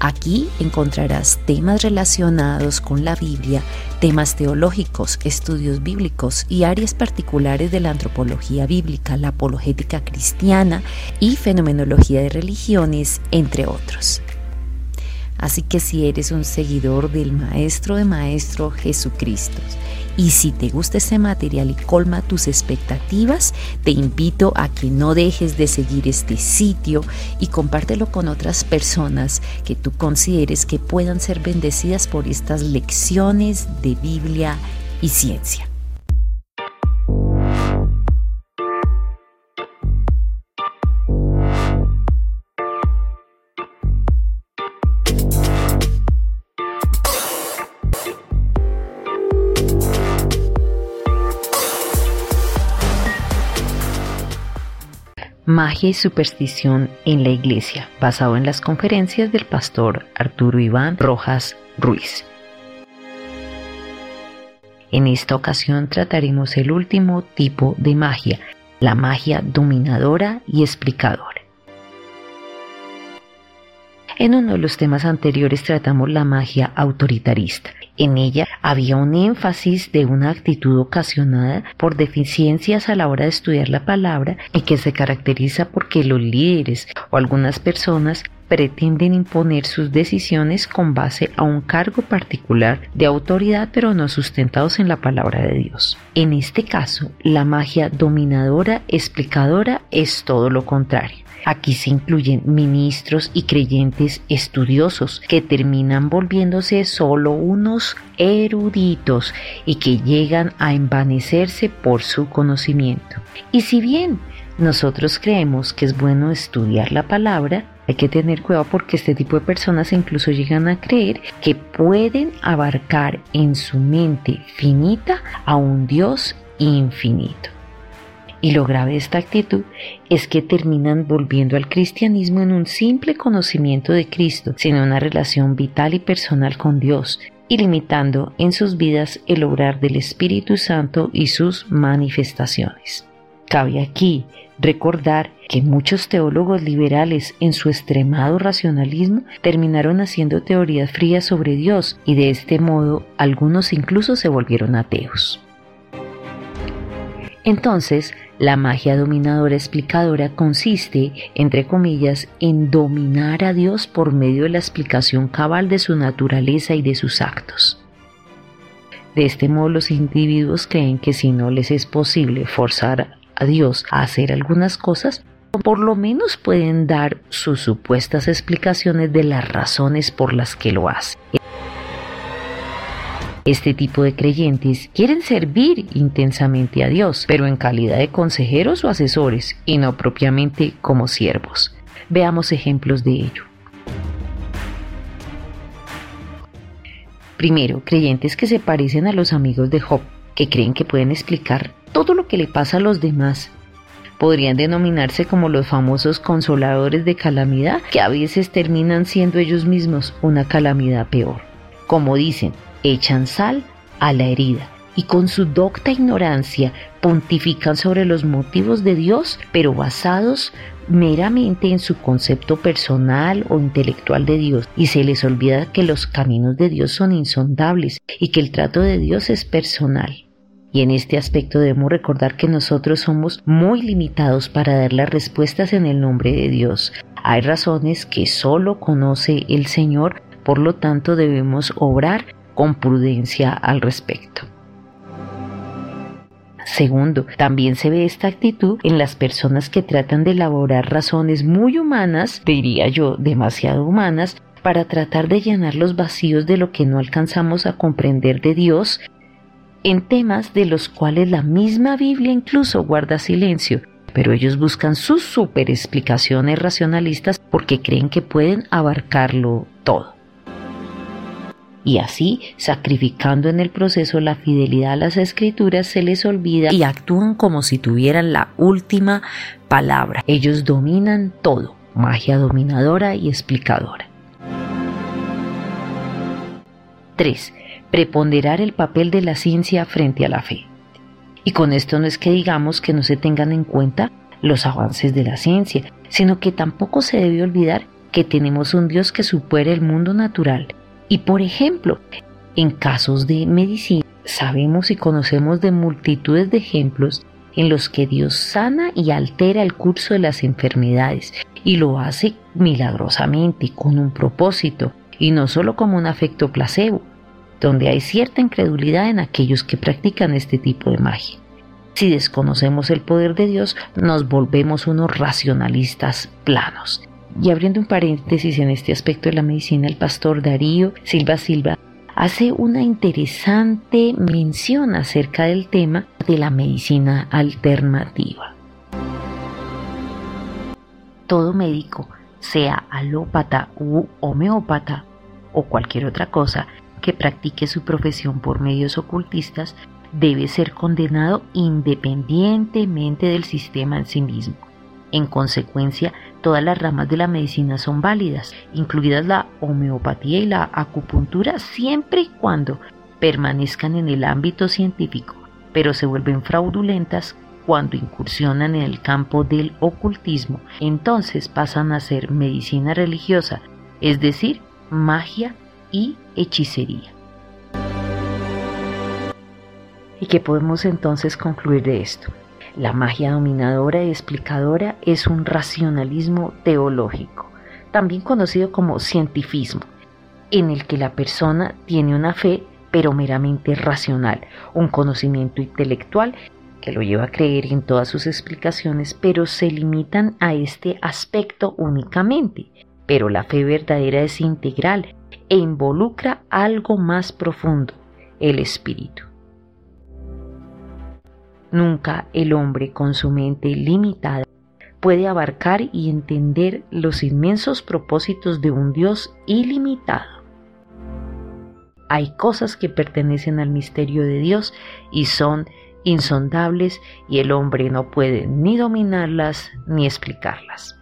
Aquí encontrarás temas relacionados con la Biblia, temas teológicos, estudios bíblicos y áreas particulares de la antropología bíblica, la apologética cristiana y fenomenología de religiones, entre otros. Así que si eres un seguidor del Maestro de Maestro Jesucristo y si te gusta este material y colma tus expectativas, te invito a que no dejes de seguir este sitio y compártelo con otras personas que tú consideres que puedan ser bendecidas por estas lecciones de Biblia y ciencia. Magia y superstición en la iglesia, basado en las conferencias del pastor Arturo Iván Rojas Ruiz. En esta ocasión trataremos el último tipo de magia, la magia dominadora y explicadora. En uno de los temas anteriores tratamos la magia autoritarista. En ella había un énfasis de una actitud ocasionada por deficiencias a la hora de estudiar la palabra y que se caracteriza porque los líderes o algunas personas pretenden imponer sus decisiones con base a un cargo particular de autoridad pero no sustentados en la palabra de Dios. En este caso, la magia dominadora explicadora es todo lo contrario. Aquí se incluyen ministros y creyentes estudiosos que terminan volviéndose solo unos eruditos y que llegan a envanecerse por su conocimiento. Y si bien nosotros creemos que es bueno estudiar la palabra, hay que tener cuidado porque este tipo de personas incluso llegan a creer que pueden abarcar en su mente finita a un Dios infinito. Y lo grave de esta actitud es que terminan volviendo al cristianismo en un simple conocimiento de Cristo, sin una relación vital y personal con Dios, y limitando en sus vidas el obrar del Espíritu Santo y sus manifestaciones. Cabe aquí recordar que muchos teólogos liberales en su extremado racionalismo terminaron haciendo teorías frías sobre Dios y de este modo algunos incluso se volvieron ateos. Entonces, la magia dominadora explicadora consiste, entre comillas, en dominar a Dios por medio de la explicación cabal de su naturaleza y de sus actos. De este modo los individuos creen que si no les es posible forzar a Dios a hacer algunas cosas, por lo menos pueden dar sus supuestas explicaciones de las razones por las que lo hace. Este tipo de creyentes quieren servir intensamente a Dios, pero en calidad de consejeros o asesores y no propiamente como siervos. Veamos ejemplos de ello. Primero, creyentes que se parecen a los amigos de Job, que creen que pueden explicar todo lo que le pasa a los demás. Podrían denominarse como los famosos consoladores de calamidad, que a veces terminan siendo ellos mismos una calamidad peor. Como dicen, echan sal a la herida y con su docta ignorancia pontifican sobre los motivos de Dios, pero basados meramente en su concepto personal o intelectual de Dios, y se les olvida que los caminos de Dios son insondables y que el trato de Dios es personal. Y en este aspecto debemos recordar que nosotros somos muy limitados para dar las respuestas en el nombre de Dios. Hay razones que solo conoce el Señor, por lo tanto debemos obrar con prudencia al respecto. Segundo, también se ve esta actitud en las personas que tratan de elaborar razones muy humanas, diría yo, demasiado humanas, para tratar de llenar los vacíos de lo que no alcanzamos a comprender de Dios en temas de los cuales la misma Biblia incluso guarda silencio, pero ellos buscan sus super explicaciones racionalistas porque creen que pueden abarcarlo todo. y así, sacrificando en el proceso la fidelidad a las escrituras, se les olvida y actúan como si tuvieran la última palabra. Ellos dominan todo, magia dominadora y explicadora. 3. Preponderar el papel de la ciencia frente a la fe. Y con esto no es que digamos que no se tengan en cuenta los avances de la ciencia, sino que tampoco se debe olvidar que tenemos un Dios que supera el mundo natural. Y por ejemplo, en casos de medicina, sabemos y conocemos de multitudes de ejemplos en los que Dios sana y altera el curso de las enfermedades y lo hace milagrosamente con un propósito y no solo como un afecto placebo, donde hay cierta incredulidad en aquellos que practican este tipo de magia. Si desconocemos el poder de Dios, nos volvemos unos racionalistas planos. Y abriendo un paréntesis en este aspecto de la medicina, el pastor Darío Silva Silva hace una interesante mención acerca del tema de la medicina alternativa. Todo médico, sea alópata u homeópata o cualquier otra cosa que practique su profesión por medios ocultistas, debe ser condenado independientemente del sistema en sí mismo. En consecuencia, todas las ramas de la medicina son válidas, incluidas la homeopatía y la acupuntura, siempre y cuando permanezcan en el ámbito científico, pero se vuelven fraudulentas cuando incursionan en el campo del ocultismo, entonces pasan a ser medicina religiosa, es decir, magia y hechicería. ¿Y qué podemos entonces concluir de esto? La magia dominadora y explicadora es un racionalismo teológico, también conocido como cientifismo, en el que la persona tiene una fe pero meramente racional, un conocimiento intelectual que lo lleva a creer en todas sus explicaciones, pero se limitan a este aspecto únicamente. Pero la fe verdadera es integral e involucra algo más profundo, el espíritu. Nunca el hombre con su mente limitada puede abarcar y entender los inmensos propósitos de un Dios ilimitado. Hay cosas que pertenecen al misterio de Dios y son insondables y el hombre no puede ni dominarlas ni explicarlas.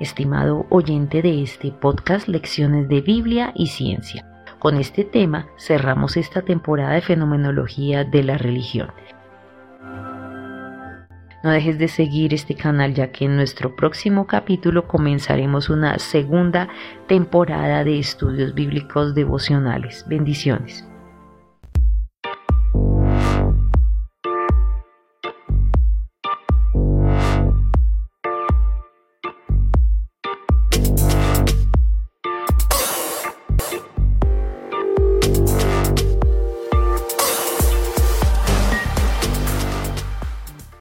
Estimado oyente de este podcast Lecciones de Biblia y Ciencia, con este tema cerramos esta temporada de fenomenología de la religión. No dejes de seguir este canal ya que en nuestro próximo capítulo comenzaremos una segunda temporada de estudios bíblicos devocionales. Bendiciones.